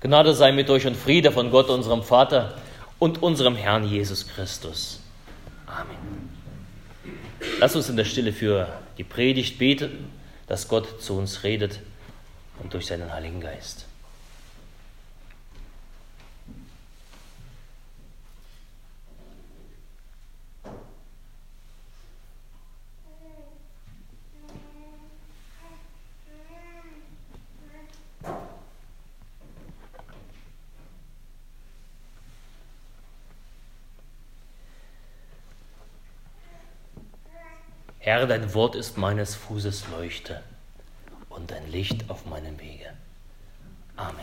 Gnade sei mit euch und Friede von Gott, unserem Vater und unserem Herrn Jesus Christus. Amen. Lass uns in der Stille für die Predigt beten, dass Gott zu uns redet und durch seinen Heiligen Geist. Herr, dein Wort ist meines Fußes Leuchte und ein Licht auf meinem Wege. Amen.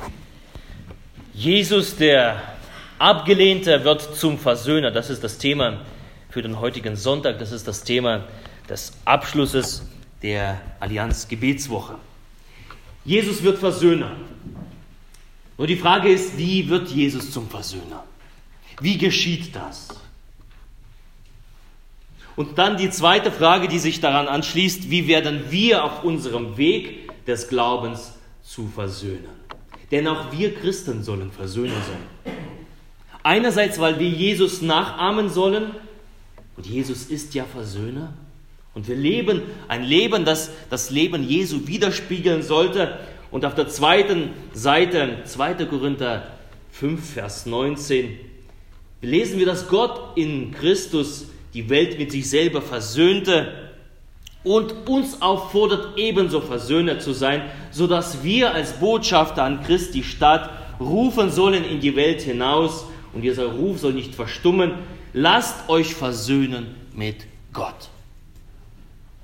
Amen. Jesus, der Abgelehnte, wird zum Versöhner. Das ist das Thema für den heutigen Sonntag. Das ist das Thema des Abschlusses der Allianz Gebetswoche. Jesus wird Versöhner. Nur die Frage ist, wie wird Jesus zum Versöhner? Wie geschieht das? Und dann die zweite Frage, die sich daran anschließt, wie werden wir auf unserem Weg des Glaubens zu versöhnen? Denn auch wir Christen sollen Versöhner sein. Einerseits, weil wir Jesus nachahmen sollen, und Jesus ist ja Versöhner, und wir leben ein Leben, das das Leben Jesu widerspiegeln sollte. Und auf der zweiten Seite, 2. Korinther 5, Vers 19, lesen wir, dass Gott in Christus die Welt mit sich selber versöhnte und uns auffordert, ebenso Versöhner zu sein, sodass wir als Botschafter an Christi Stadt rufen sollen in die Welt hinaus und dieser Ruf soll nicht verstummen, lasst euch versöhnen mit Gott.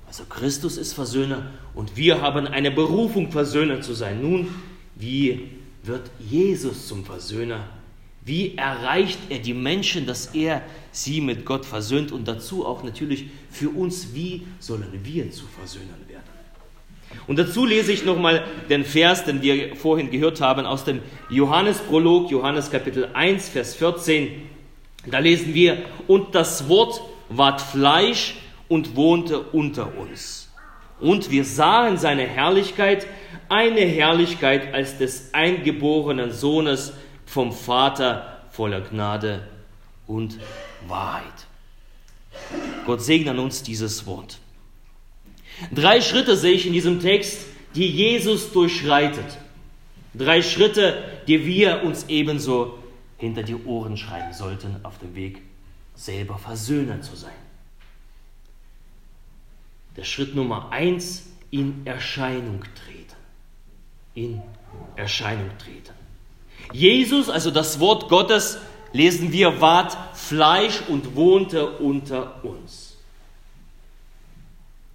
Also Christus ist Versöhner und wir haben eine Berufung, Versöhner zu sein. Nun, wie wird Jesus zum Versöhner? Wie erreicht er die Menschen, dass er sie mit Gott versöhnt und dazu auch natürlich für uns, wie sollen wir zu Versöhnern werden? Und dazu lese ich nochmal den Vers, den wir vorhin gehört haben, aus dem Johannesprolog, Johannes Kapitel 1, Vers 14. Da lesen wir, und das Wort ward Fleisch und wohnte unter uns. Und wir sahen seine Herrlichkeit, eine Herrlichkeit als des eingeborenen Sohnes vom Vater voller Gnade und Wahrheit. Gott segne an uns dieses Wort. Drei Schritte sehe ich in diesem Text, die Jesus durchschreitet. Drei Schritte, die wir uns ebenso hinter die Ohren schreiben sollten auf dem Weg, selber Versöhner zu sein. Der Schritt Nummer eins, in Erscheinung treten. In Erscheinung treten. Jesus, also das Wort Gottes, lesen wir, ward Fleisch und wohnte unter uns.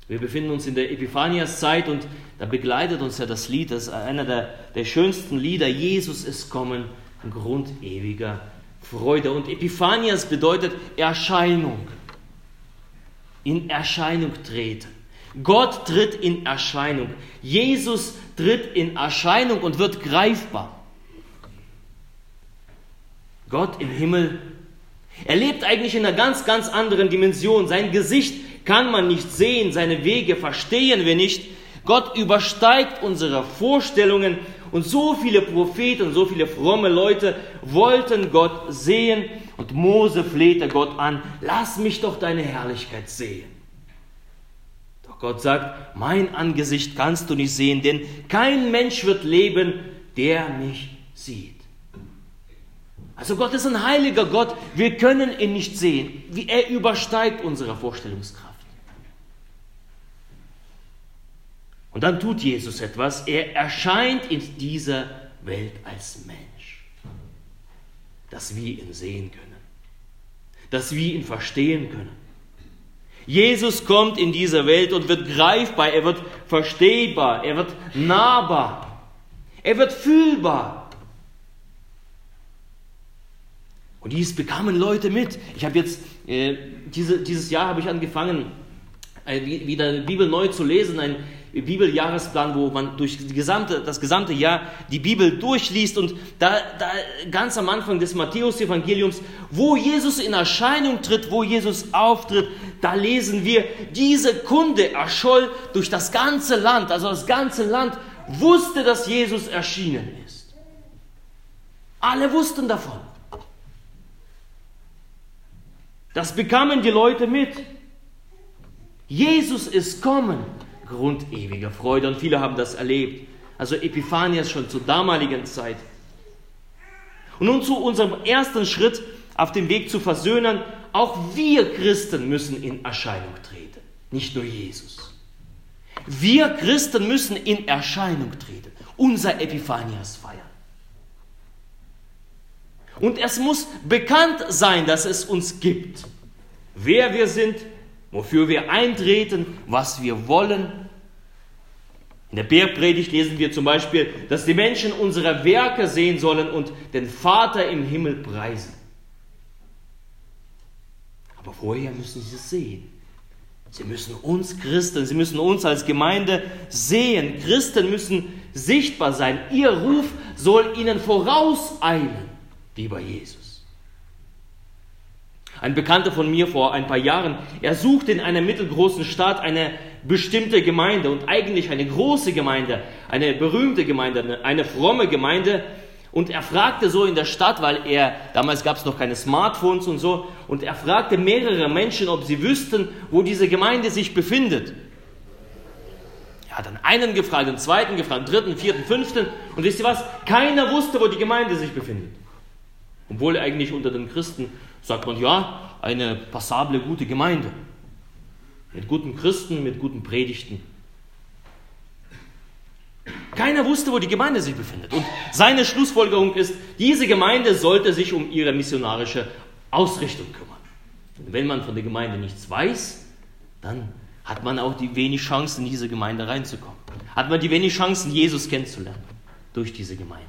Wir befinden uns in der Epiphaniaszeit und da begleitet uns ja das Lied, das ist einer der, der schönsten Lieder, Jesus ist kommen, Grund ewiger Freude. Und Epiphanias bedeutet Erscheinung, in Erscheinung treten. Gott tritt in Erscheinung. Jesus tritt in Erscheinung und wird greifbar. Gott im Himmel. Er lebt eigentlich in einer ganz, ganz anderen Dimension. Sein Gesicht kann man nicht sehen, seine Wege verstehen wir nicht. Gott übersteigt unsere Vorstellungen und so viele Propheten, so viele fromme Leute wollten Gott sehen und Mose flehte Gott an, lass mich doch deine Herrlichkeit sehen. Doch Gott sagt, mein Angesicht kannst du nicht sehen, denn kein Mensch wird leben, der mich sieht. Also Gott ist ein heiliger Gott. Wir können ihn nicht sehen. Wie er übersteigt unsere Vorstellungskraft. Und dann tut Jesus etwas. Er erscheint in dieser Welt als Mensch. Dass wir ihn sehen können. Dass wir ihn verstehen können. Jesus kommt in diese Welt und wird greifbar, er wird verstehbar, er wird nahbar, er wird fühlbar. Und dies bekamen Leute mit. Ich habe jetzt, äh, diese, dieses Jahr habe ich angefangen, äh, wieder die Bibel neu zu lesen, ein Bibeljahresplan, wo man durch gesamte, das gesamte Jahr die Bibel durchliest und da, da ganz am Anfang des Matthäus-Evangeliums, wo Jesus in Erscheinung tritt, wo Jesus auftritt, da lesen wir, diese Kunde erscholl durch das ganze Land, also das ganze Land wusste, dass Jesus erschienen ist. Alle wussten davon. Das bekamen die Leute mit. Jesus ist kommen. Grund ewiger Freude. Und viele haben das erlebt. Also Epiphanias schon zur damaligen Zeit. Und nun zu unserem ersten Schritt auf dem Weg zu versöhnen. Auch wir Christen müssen in Erscheinung treten, nicht nur Jesus. Wir Christen müssen in Erscheinung treten, unser Epiphanias feiern. Und es muss bekannt sein, dass es uns gibt, wer wir sind, wofür wir eintreten, was wir wollen. In der Bergpredigt lesen wir zum Beispiel, dass die Menschen unsere Werke sehen sollen und den Vater im Himmel preisen. Aber vorher müssen sie es sehen. Sie müssen uns Christen, sie müssen uns als Gemeinde sehen. Christen müssen sichtbar sein. Ihr Ruf soll ihnen vorauseilen, lieber Jesus. Ein Bekannter von mir vor ein paar Jahren, er suchte in einer mittelgroßen Stadt eine bestimmte Gemeinde und eigentlich eine große Gemeinde, eine berühmte Gemeinde, eine fromme Gemeinde, und er fragte so in der Stadt, weil er, damals gab es noch keine Smartphones und so, und er fragte mehrere Menschen, ob sie wüssten, wo diese Gemeinde sich befindet. Er hat dann einen gefragt, den zweiten gefragt, den dritten, vierten, fünften, und wisst ihr was? Keiner wusste, wo die Gemeinde sich befindet. Obwohl eigentlich unter den Christen sagt man, ja, eine passable, gute Gemeinde. Mit guten Christen, mit guten Predigten. Keiner wusste, wo die Gemeinde sich befindet. Und seine Schlussfolgerung ist, diese Gemeinde sollte sich um ihre missionarische Ausrichtung kümmern. Und wenn man von der Gemeinde nichts weiß, dann hat man auch die wenig Chancen, in diese Gemeinde reinzukommen. Hat man die wenig Chancen, Jesus kennenzulernen durch diese Gemeinde.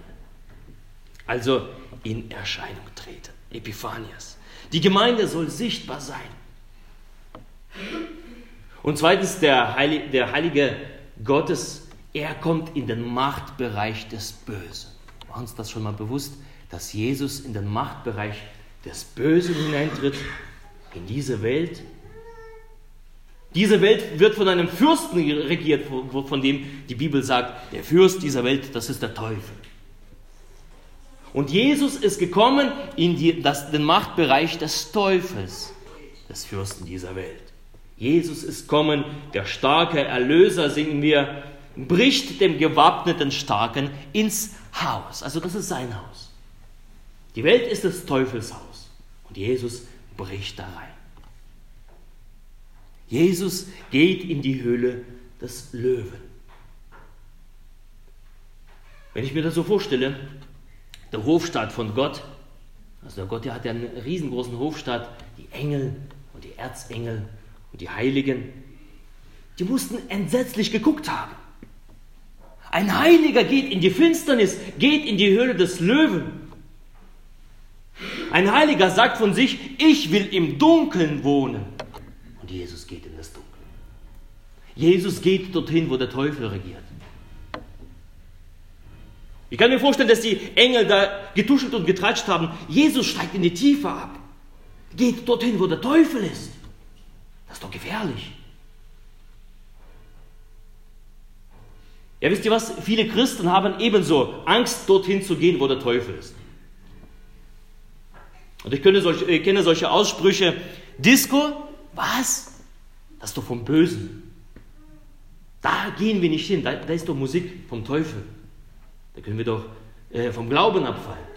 Also in Erscheinung treten. Epiphanias. Die Gemeinde soll sichtbar sein. Und zweitens, der Heilige, der Heilige Gottes er kommt in den Machtbereich des Bösen. War uns das schon mal bewusst, dass Jesus in den Machtbereich des Bösen hineintritt, in diese Welt? Diese Welt wird von einem Fürsten regiert, von dem die Bibel sagt, der Fürst dieser Welt, das ist der Teufel. Und Jesus ist gekommen in die, das, den Machtbereich des Teufels, des Fürsten dieser Welt. Jesus ist kommen, der starke Erlöser, singen wir, bricht dem gewappneten Starken ins Haus. Also das ist sein Haus. Die Welt ist des Teufels Haus und Jesus bricht da rein. Jesus geht in die Höhle des Löwen. Wenn ich mir das so vorstelle, der Hofstaat von Gott, also der Gott, der hat ja einen riesengroßen Hofstaat, die Engel und die Erzengel und die Heiligen, die mussten entsetzlich geguckt haben. Ein Heiliger geht in die Finsternis, geht in die Höhle des Löwen. Ein Heiliger sagt von sich, ich will im Dunkeln wohnen. Und Jesus geht in das Dunkel. Jesus geht dorthin, wo der Teufel regiert. Ich kann mir vorstellen, dass die Engel da getuschelt und getratscht haben. Jesus steigt in die Tiefe ab. Geht dorthin, wo der Teufel ist. Das ist doch gefährlich. Ja, wisst ihr was? Viele Christen haben ebenso Angst, dorthin zu gehen, wo der Teufel ist. Und ich, solche, ich kenne solche Aussprüche. Disco? Was? Das ist doch vom Bösen. Da gehen wir nicht hin. Da, da ist doch Musik vom Teufel. Da können wir doch äh, vom Glauben abfallen.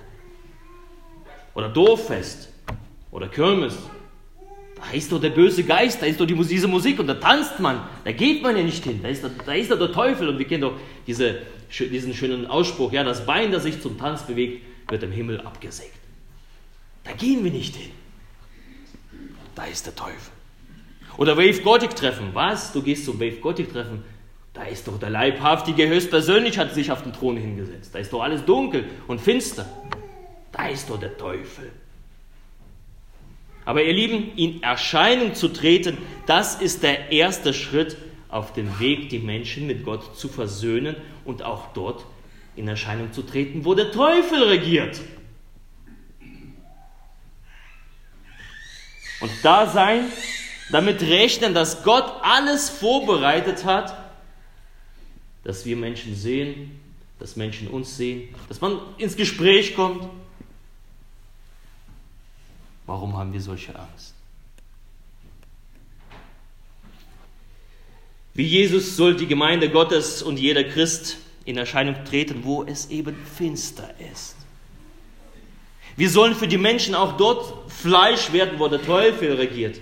Oder Dorffest. Oder Kirmes. Da ist doch der böse Geist, da ist doch die, diese Musik und da tanzt man. Da geht man ja nicht hin. Da ist, da ist doch der Teufel. Und wir kennen doch diese, diesen schönen Ausspruch, ja, das Bein, das sich zum Tanz bewegt, wird im Himmel abgesägt. Da gehen wir nicht hin. Da ist der Teufel. Oder Wave Gothic Treffen. Was? Du gehst zum Wave Gothic Treffen. Da ist doch der Leibhaftige höchstpersönlich hat sich auf den Thron hingesetzt. Da ist doch alles dunkel und finster. Da ist doch der Teufel. Aber ihr Lieben, in Erscheinung zu treten, das ist der erste Schritt auf dem Weg, die Menschen mit Gott zu versöhnen und auch dort in Erscheinung zu treten, wo der Teufel regiert. Und da sein, damit rechnen, dass Gott alles vorbereitet hat, dass wir Menschen sehen, dass Menschen uns sehen, dass man ins Gespräch kommt. Warum haben wir solche Angst? Wie Jesus soll die Gemeinde Gottes und jeder Christ in Erscheinung treten, wo es eben finster ist. Wir sollen für die Menschen auch dort Fleisch werden, wo der Teufel regiert.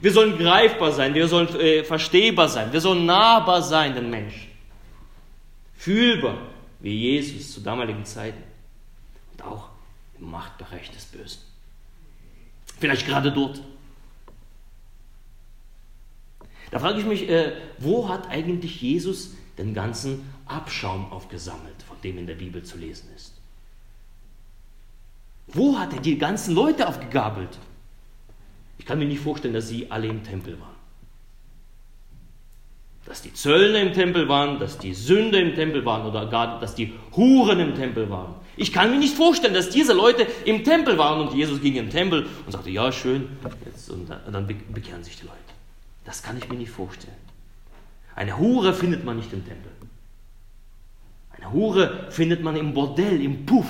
Wir sollen greifbar sein, wir sollen äh, verstehbar sein, wir sollen nahbar sein den Menschen. Fühlbar, wie Jesus zu damaligen Zeiten. Und auch im Machtbereich des Bösen. Vielleicht gerade dort. Da frage ich mich, äh, wo hat eigentlich Jesus den ganzen Abschaum aufgesammelt, von dem in der Bibel zu lesen ist? Wo hat er die ganzen Leute aufgegabelt? Ich kann mir nicht vorstellen, dass sie alle im Tempel waren. Dass die Zöllner im Tempel waren, dass die Sünder im Tempel waren oder gar, dass die Huren im Tempel waren. Ich kann mir nicht vorstellen, dass diese Leute im Tempel waren und Jesus ging in den Tempel und sagte, ja, schön, jetzt, und dann bekehren sich die Leute. Das kann ich mir nicht vorstellen. Eine Hure findet man nicht im Tempel. Eine Hure findet man im Bordell, im Puff.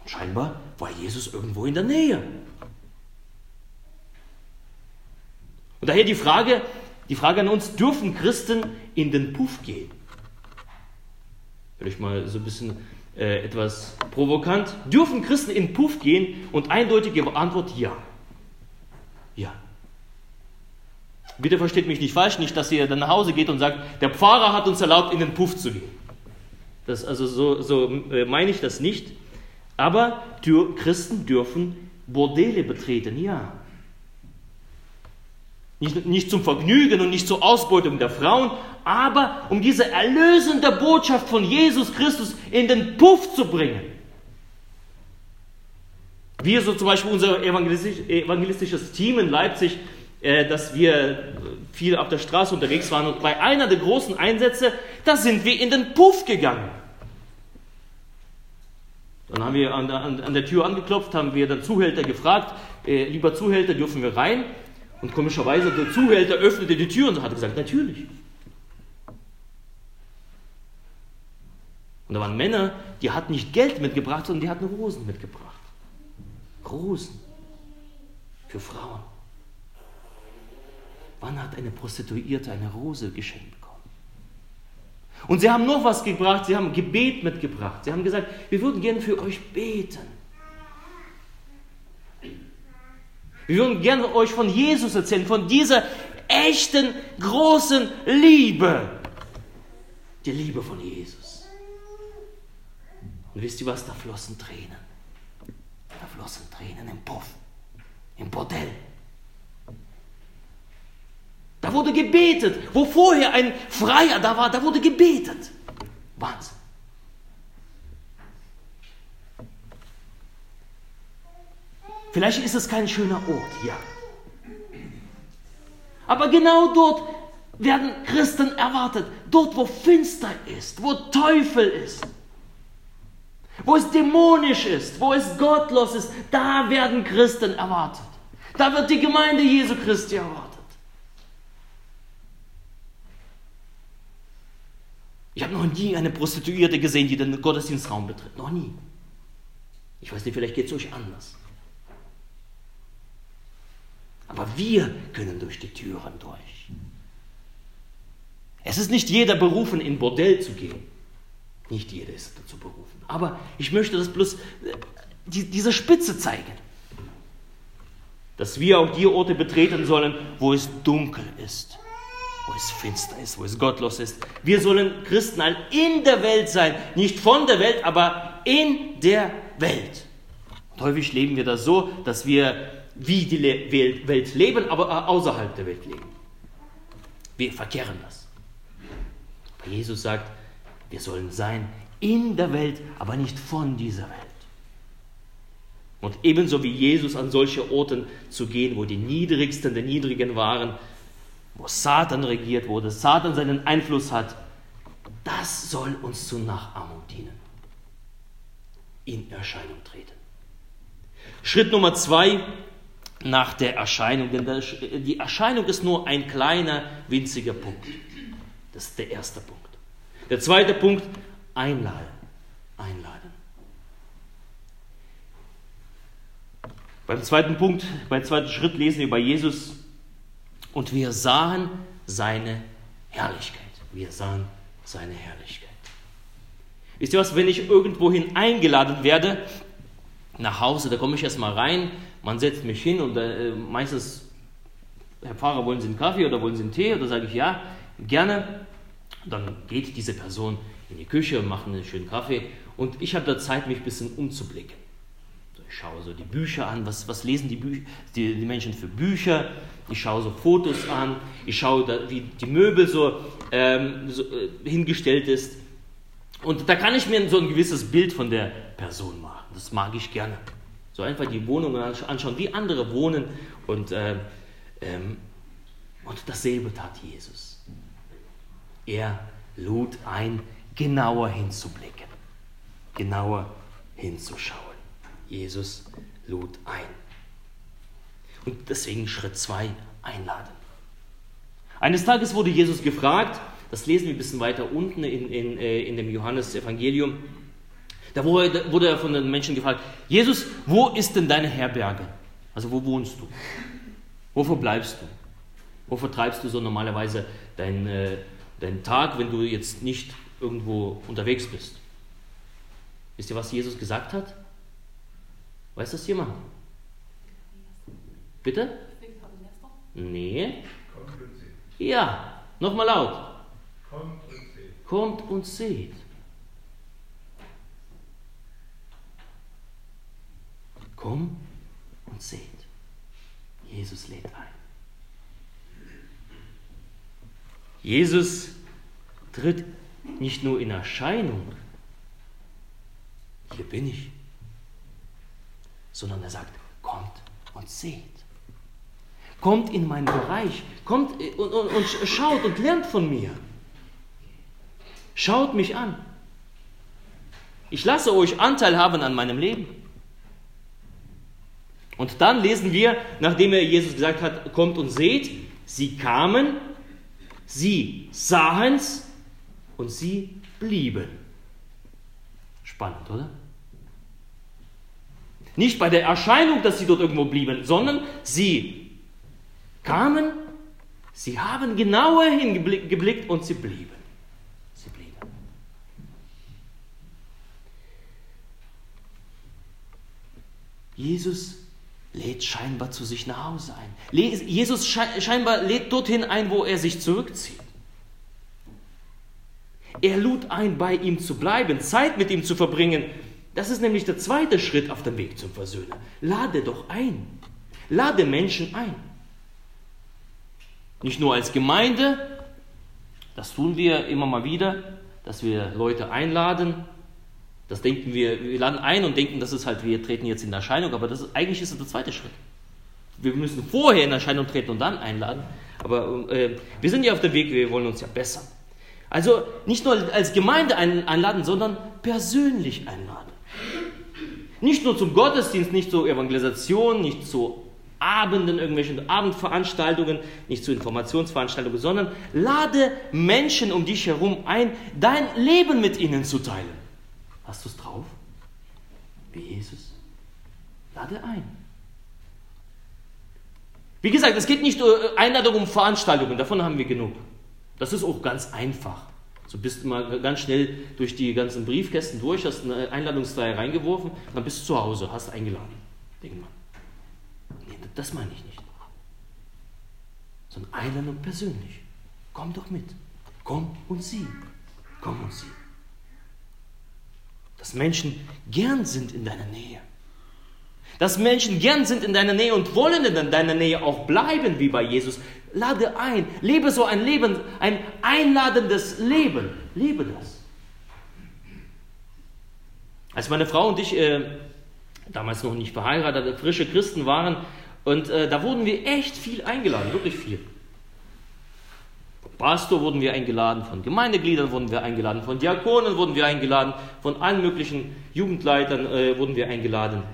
Und scheinbar war Jesus irgendwo in der Nähe. Und daher die Frage, die Frage an uns, dürfen Christen in den Puff gehen? Vielleicht mal so ein bisschen äh, etwas provokant. Dürfen Christen in den Puff gehen? Und eindeutige Antwort ja. Ja. Bitte versteht mich nicht falsch, nicht, dass ihr dann nach Hause geht und sagt, der Pfarrer hat uns erlaubt, in den Puff zu gehen. Das, also so, so äh, meine ich das nicht. Aber Christen dürfen Bordelle betreten, ja. Nicht, nicht zum Vergnügen und nicht zur Ausbeutung der Frauen, aber um diese erlösende Botschaft von Jesus Christus in den Puff zu bringen. Wir, so zum Beispiel unser evangelistisches Team in Leipzig, äh, dass wir viel auf der Straße unterwegs waren und bei einer der großen Einsätze, da sind wir in den Puff gegangen. Dann haben wir an der, an der Tür angeklopft, haben wir den Zuhälter gefragt, äh, lieber Zuhälter, dürfen wir rein? Und komischerweise der Zuhälter öffnete die Tür und hat gesagt, natürlich. Und da waren Männer, die hatten nicht Geld mitgebracht, sondern die hatten Rosen mitgebracht. Rosen für Frauen. Wann hat eine Prostituierte eine Rose geschenkt bekommen? Und sie haben noch was gebracht, sie haben Gebet mitgebracht. Sie haben gesagt, wir würden gerne für euch beten. Wir würden gerne euch von Jesus erzählen, von dieser echten, großen Liebe. Die Liebe von Jesus. Und wisst ihr was? Da flossen Tränen. Da flossen Tränen im Puff, im Bordell. Da wurde gebetet. Wo vorher ein Freier da war, da wurde gebetet. Wahnsinn. Vielleicht ist es kein schöner Ort, ja. Aber genau dort werden Christen erwartet. Dort, wo finster ist, wo Teufel ist, wo es dämonisch ist, wo es gottlos ist, da werden Christen erwartet. Da wird die Gemeinde Jesu Christi erwartet. Ich habe noch nie eine Prostituierte gesehen, die den Gottesdienstraum betritt. Noch nie. Ich weiß nicht, vielleicht geht es euch anders. Aber wir können durch die Türen durch. Es ist nicht jeder berufen, in Bordell zu gehen. Nicht jeder ist dazu berufen. Aber ich möchte das bloß äh, die, diese Spitze zeigen. Dass wir auch die Orte betreten sollen, wo es dunkel ist, wo es finster ist, wo es gottlos ist. Wir sollen Christen in der Welt sein. Nicht von der Welt, aber in der Welt. Und häufig leben wir das so, dass wir wie die Welt leben, aber außerhalb der Welt leben. Wir verkehren das. Aber Jesus sagt, wir sollen sein in der Welt, aber nicht von dieser Welt. Und ebenso wie Jesus an solche Orten zu gehen, wo die Niedrigsten der Niedrigen waren, wo Satan regiert, der Satan seinen Einfluss hat, das soll uns zur Nachahmung dienen. In Erscheinung treten. Schritt Nummer zwei, nach der Erscheinung, denn die Erscheinung ist nur ein kleiner, winziger Punkt. Das ist der erste Punkt. Der zweite Punkt, einladen. Einladen. Beim zweiten Punkt, beim zweiten Schritt lesen wir bei Jesus und wir sahen seine Herrlichkeit. Wir sahen seine Herrlichkeit. Wisst ihr was, wenn ich irgendwohin eingeladen werde, nach Hause, da komme ich erstmal rein, man setzt mich hin und äh, meistens, Herr Pfarrer, wollen Sie einen Kaffee oder wollen Sie einen Tee? Oder sage ich ja, gerne. Dann geht diese Person in die Küche und macht einen schönen Kaffee und ich habe da Zeit, mich ein bisschen umzublicken. Ich schaue so die Bücher an, was, was lesen die, die, die, Menschen für Bücher, ich schaue so Fotos an, ich schaue, da, wie die Möbel so, ähm, so äh, hingestellt ist. Und da kann ich mir so ein gewisses Bild von der Person machen. Das mag ich gerne. So einfach die Wohnungen anschauen, wie andere wohnen. Und, äh, ähm, und dasselbe tat Jesus. Er lud ein, genauer hinzublicken, genauer hinzuschauen. Jesus lud ein. Und deswegen Schritt 2, einladen. Eines Tages wurde Jesus gefragt, das lesen wir ein bisschen weiter unten in, in, äh, in dem Johannes-Evangelium. Da wurde er von den Menschen gefragt, Jesus, wo ist denn deine Herberge? Also wo wohnst du? Wovor bleibst du? Wo vertreibst du so normalerweise deinen, äh, deinen Tag, wenn du jetzt nicht irgendwo unterwegs bist? Wisst ihr, was Jesus gesagt hat? Weiß das jemand? Bitte? Nee. Ja, nochmal laut. Kommt und seht. Kommt und seht. Komm und seht. Jesus lädt ein. Jesus tritt nicht nur in Erscheinung, hier bin ich, sondern er sagt, kommt und seht. Kommt in meinen Bereich, kommt und, und, und schaut und lernt von mir. Schaut mich an. Ich lasse euch Anteil haben an meinem Leben. Und dann lesen wir, nachdem er Jesus gesagt hat, kommt und seht, sie kamen, sie sahen es und sie blieben. Spannend, oder? Nicht bei der Erscheinung, dass sie dort irgendwo blieben, sondern sie kamen, sie haben genauer hingeblickt und sie blieben. Sie blieben. Jesus lädt scheinbar zu sich nach Hause ein. Jesus scheinbar lädt dorthin ein, wo er sich zurückzieht. Er lud ein, bei ihm zu bleiben, Zeit mit ihm zu verbringen, das ist nämlich der zweite Schritt auf dem Weg zum Versöhner. Lade doch ein. Lade Menschen ein. Nicht nur als Gemeinde, das tun wir immer mal wieder, dass wir Leute einladen. Das denken wir, wir laden ein und denken, das ist halt, wir treten jetzt in Erscheinung, aber das ist, eigentlich ist es der zweite Schritt. Wir müssen vorher in Erscheinung treten und dann einladen. Aber äh, wir sind ja auf dem Weg, wir wollen uns ja bessern. Also nicht nur als Gemeinde einladen, sondern persönlich einladen. Nicht nur zum Gottesdienst, nicht zur Evangelisation, nicht zu Abenden, irgendwelchen Abendveranstaltungen, nicht zu Informationsveranstaltungen, sondern lade Menschen um dich herum ein, dein Leben mit ihnen zu teilen. Hast du es drauf? Wie Jesus? Lade ein. Wie gesagt, es geht nicht nur Einladung um Veranstaltungen, davon haben wir genug. Das ist auch ganz einfach. So bist du mal ganz schnell durch die ganzen Briefkästen durch, hast eine Einladungsreihe reingeworfen, dann bist du zu Hause, hast eingeladen. Denk mal. Nee, das meine ich nicht. Sondern Einladung persönlich. Komm doch mit. Komm und sieh. Komm und sieh. Dass Menschen gern sind in deiner Nähe. Dass Menschen gern sind in deiner Nähe und wollen in deiner Nähe auch bleiben, wie bei Jesus. Lade ein, lebe so ein Leben, ein einladendes Leben. Lebe das. Als meine Frau und ich äh, damals noch nicht verheiratet, frische Christen waren, und äh, da wurden wir echt viel eingeladen, wirklich viel. Pastor wurden wir eingeladen, von Gemeindegliedern wurden wir eingeladen, von Diakonen wurden wir eingeladen, von allen möglichen Jugendleitern äh, wurden wir eingeladen.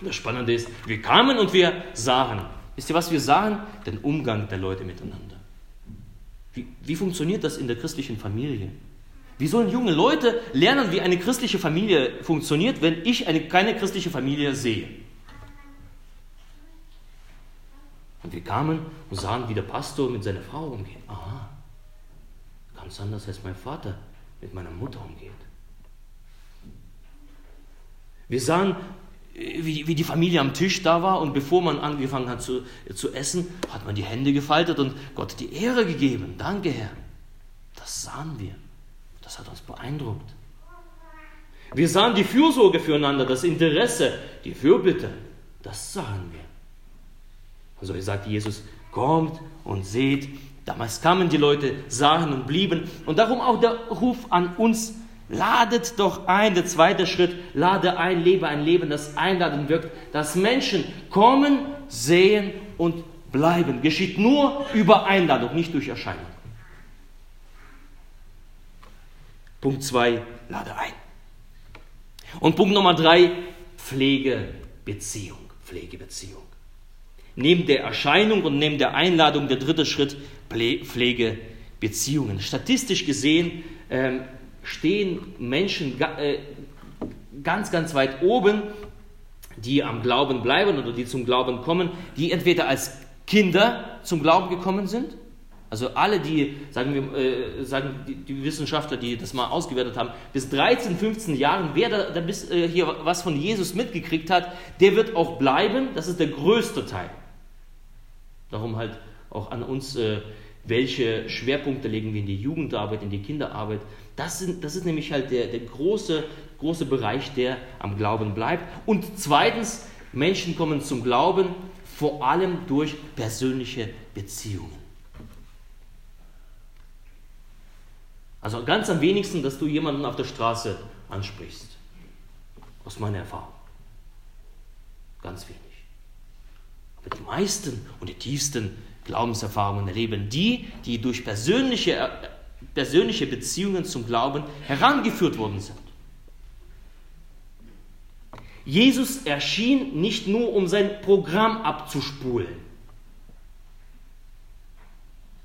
Das Spannende ist, wir kamen und wir sahen. Wisst ihr, was wir sahen? Den Umgang der Leute miteinander. Wie, wie funktioniert das in der christlichen Familie? Wie sollen junge Leute lernen, wie eine christliche Familie funktioniert, wenn ich eine, keine christliche Familie sehe? Und wir kamen und sahen, wie der Pastor mit seiner Frau umgeht. Aha, ganz anders als mein Vater mit meiner Mutter umgeht. Wir sahen, wie, wie die Familie am Tisch da war und bevor man angefangen hat zu, zu essen, hat man die Hände gefaltet und Gott die Ehre gegeben. Danke, Herr. Das sahen wir. Das hat uns beeindruckt. Wir sahen die Fürsorge füreinander, das Interesse, die Fürbitte. Das sahen wir. Also er sagt Jesus, kommt und seht. Damals kamen die Leute, sahen und blieben. Und darum auch der Ruf an uns, ladet doch ein. Der zweite Schritt, lade ein, lebe ein Leben, das einladen wirkt, dass Menschen kommen, sehen und bleiben. Geschieht nur über Einladung, nicht durch Erscheinung. Punkt 2, lade ein. Und Punkt Nummer 3, Pflegebeziehung. Pflegebeziehung. Neben der Erscheinung und neben der Einladung der dritte Schritt Pflegebeziehungen. Statistisch gesehen ähm, stehen Menschen äh, ganz, ganz weit oben, die am Glauben bleiben oder die zum Glauben kommen, die entweder als Kinder zum Glauben gekommen sind, also alle, die, sagen wir, äh, sagen die, die, Wissenschaftler, die das mal ausgewertet haben, bis 13, 15 Jahren, wer da, da bis, äh, hier was von Jesus mitgekriegt hat, der wird auch bleiben. Das ist der größte Teil. Darum halt auch an uns, äh, welche Schwerpunkte legen wir in die Jugendarbeit, in die Kinderarbeit. Das, sind, das ist nämlich halt der, der große, große Bereich, der am Glauben bleibt. Und zweitens, Menschen kommen zum Glauben vor allem durch persönliche Beziehungen. Also ganz am wenigsten, dass du jemanden auf der Straße ansprichst. Aus meiner Erfahrung. Ganz wenig. Aber die meisten und die tiefsten Glaubenserfahrungen erleben die, die durch persönliche, äh, persönliche Beziehungen zum Glauben herangeführt worden sind. Jesus erschien nicht nur, um sein Programm abzuspulen.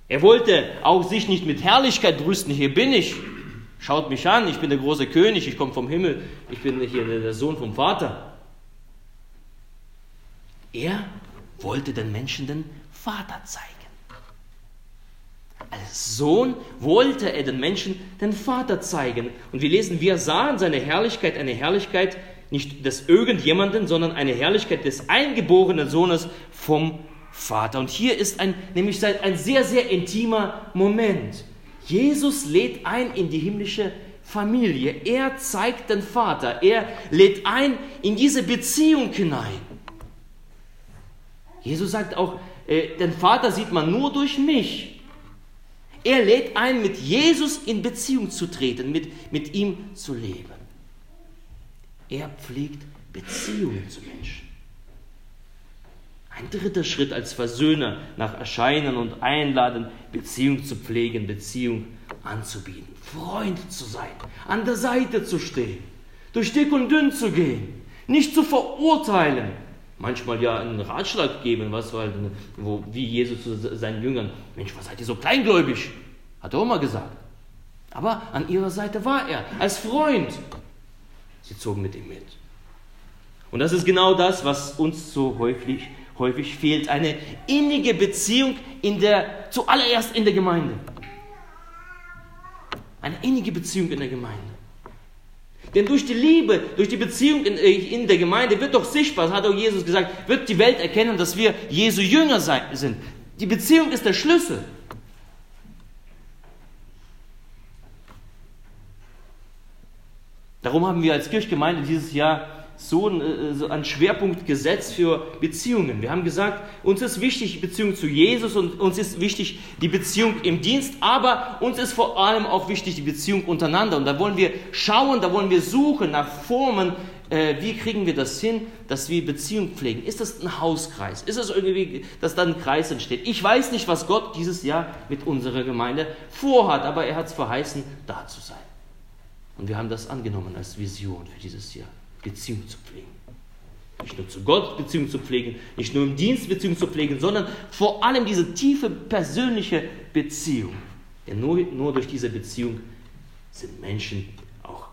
Er wollte auch sich nicht mit Herrlichkeit brüsten, hier bin ich, schaut mich an, ich bin der große König, ich komme vom Himmel, ich bin hier der Sohn vom Vater. Er wollte den Menschen den Vater zeigen. Als Sohn wollte er den Menschen den Vater zeigen. Und wir lesen, wir sahen seine Herrlichkeit, eine Herrlichkeit nicht des irgendjemanden, sondern eine Herrlichkeit des eingeborenen Sohnes vom Vater. Und hier ist ein, nämlich ein sehr, sehr intimer Moment. Jesus lädt ein in die himmlische Familie. Er zeigt den Vater. Er lädt ein in diese Beziehung hinein. Jesus sagt auch, äh, den Vater sieht man nur durch mich. Er lädt ein, mit Jesus in Beziehung zu treten, mit, mit ihm zu leben. Er pflegt Beziehungen zu Menschen. Ein dritter Schritt als Versöhner nach Erscheinen und Einladen, Beziehung zu pflegen, Beziehung anzubieten, Freund zu sein, an der Seite zu stehen, durch dick und dünn zu gehen, nicht zu verurteilen, manchmal ja einen Ratschlag geben, was halt, wo, wie Jesus zu seinen Jüngern, Mensch, was seid ihr so kleingläubig? Hat er auch mal gesagt. Aber an ihrer Seite war er, als Freund. Sie zogen mit ihm mit. Und das ist genau das, was uns so häufig häufig fehlt eine innige Beziehung in der, zuallererst in der Gemeinde. Eine innige Beziehung in der Gemeinde. Denn durch die Liebe, durch die Beziehung in, äh, in der Gemeinde wird doch sichtbar, hat auch Jesus gesagt, wird die Welt erkennen, dass wir Jesu Jünger sind. Die Beziehung ist der Schlüssel. Darum haben wir als Kirchgemeinde dieses Jahr so, äh, so einen Schwerpunkt gesetzt für Beziehungen. Wir haben gesagt, uns ist wichtig die Beziehung zu Jesus und uns ist wichtig die Beziehung im Dienst, aber uns ist vor allem auch wichtig die Beziehung untereinander. Und da wollen wir schauen, da wollen wir suchen nach Formen, äh, wie kriegen wir das hin, dass wir Beziehung pflegen. Ist das ein Hauskreis? Ist das irgendwie, dass da ein Kreis entsteht? Ich weiß nicht, was Gott dieses Jahr mit unserer Gemeinde vorhat, aber er hat es verheißen, da zu sein. Und wir haben das angenommen als Vision für dieses Jahr. Beziehung zu pflegen. Nicht nur zu Gott Beziehung zu pflegen, nicht nur im Dienst Beziehung zu pflegen, sondern vor allem diese tiefe persönliche Beziehung. Denn nur, nur durch diese Beziehung sind Menschen auch,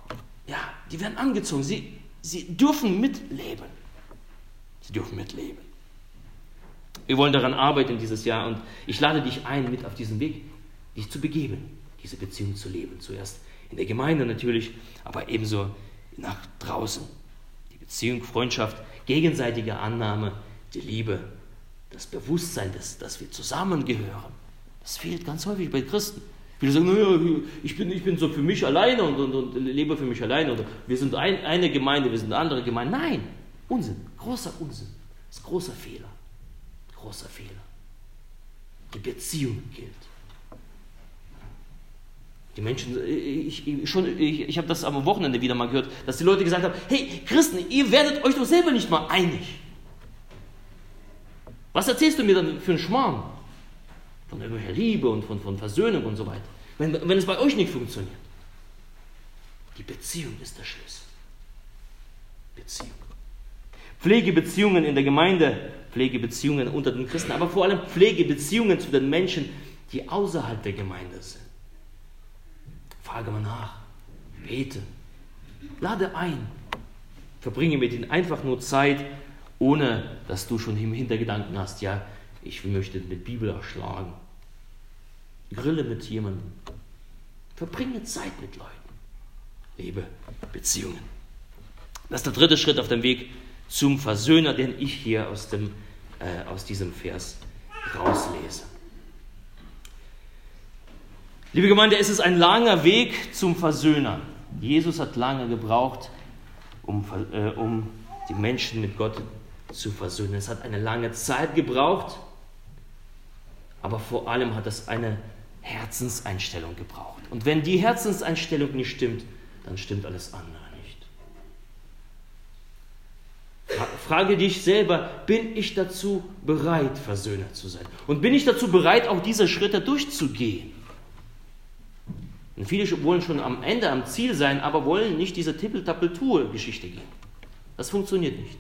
ja, die werden angezogen. Sie, sie dürfen mitleben. Sie dürfen mitleben. Wir wollen daran arbeiten dieses Jahr und ich lade dich ein, mit auf diesen Weg, dich zu begeben, diese Beziehung zu leben. Zuerst in der Gemeinde natürlich, aber ebenso nach draußen. Beziehung, Freundschaft, gegenseitige Annahme, die Liebe, das Bewusstsein, dass, dass wir zusammengehören. Das fehlt ganz häufig bei Christen. Viele sagen, ich bin, ich bin so für mich alleine und, und, und lebe für mich alleine. Oder wir sind ein, eine Gemeinde, wir sind eine andere Gemeinde. Nein, Unsinn, großer Unsinn. Das ist großer Fehler. Großer Fehler. Die Beziehung gilt. Die Menschen, ich, ich, ich, ich habe das am Wochenende wieder mal gehört, dass die Leute gesagt haben, hey Christen, ihr werdet euch doch selber nicht mal einig. Was erzählst du mir dann für einen Schmarrn? Von irgendwelcher Liebe und von, von Versöhnung und so weiter. Wenn, wenn es bei euch nicht funktioniert. Die Beziehung ist der Schlüssel. Beziehung. Pflegebeziehungen in der Gemeinde, Pflegebeziehungen unter den Christen, aber vor allem Pflegebeziehungen zu den Menschen, die außerhalb der Gemeinde sind. Frage mal nach, bete, lade ein, verbringe mit ihnen einfach nur Zeit, ohne dass du schon im Hintergedanken hast, ja, ich möchte eine Bibel erschlagen. Grille mit jemandem. Verbringe Zeit mit Leuten. Lebe Beziehungen. Das ist der dritte Schritt auf dem Weg zum Versöhner, den ich hier aus, dem, äh, aus diesem Vers rauslese. Liebe Gemeinde, es ist ein langer Weg zum Versöhner. Jesus hat lange gebraucht, um, äh, um die Menschen mit Gott zu versöhnen. Es hat eine lange Zeit gebraucht, aber vor allem hat es eine Herzenseinstellung gebraucht. Und wenn die Herzenseinstellung nicht stimmt, dann stimmt alles andere nicht. Frage dich selber, bin ich dazu bereit, Versöhner zu sein? Und bin ich dazu bereit, auch diese Schritte durchzugehen? Und viele wollen schon am Ende, am Ziel sein, aber wollen nicht diese Tippeltappel-Tour-Geschichte gehen. Das funktioniert nicht.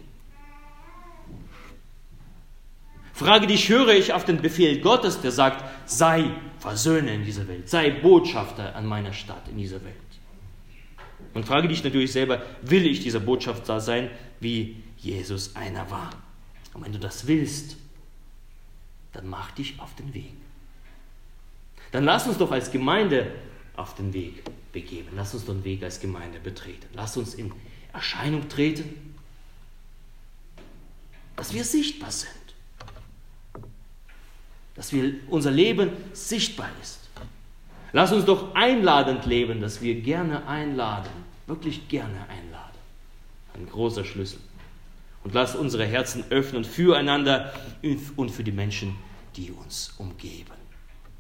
Frage dich, höre ich auf den Befehl Gottes, der sagt, sei Versöhner in dieser Welt, sei Botschafter an meiner Stadt in dieser Welt. Und frage dich natürlich selber, will ich dieser Botschafter sein, wie Jesus einer war? Und wenn du das willst, dann mach dich auf den Weg. Dann lass uns doch als Gemeinde auf den Weg begeben. Lass uns den Weg als Gemeinde betreten. Lass uns in Erscheinung treten, dass wir sichtbar sind. Dass wir, unser Leben sichtbar ist. Lass uns doch einladend leben, dass wir gerne einladen, wirklich gerne einladen. Ein großer Schlüssel. Und lass unsere Herzen öffnen füreinander und für die Menschen, die uns umgeben.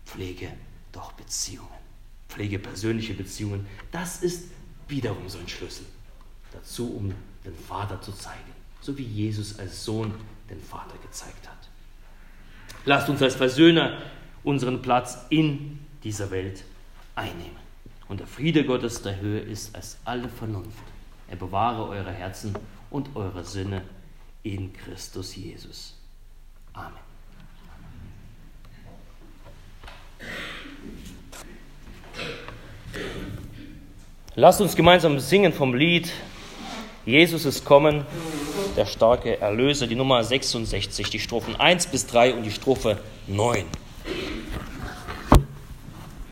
Pflege doch Beziehungen. Pflege persönliche Beziehungen, das ist wiederum so ein Schlüssel dazu, um den Vater zu zeigen, so wie Jesus als Sohn den Vater gezeigt hat. Lasst uns als Versöhner unseren Platz in dieser Welt einnehmen. Und der Friede Gottes der Höhe ist als alle Vernunft. Er bewahre eure Herzen und eure Sinne in Christus Jesus. Amen. Lasst uns gemeinsam singen vom Lied Jesus ist kommen, der starke Erlöser, die Nummer 66, die Strophen 1 bis 3 und die Strophe 9.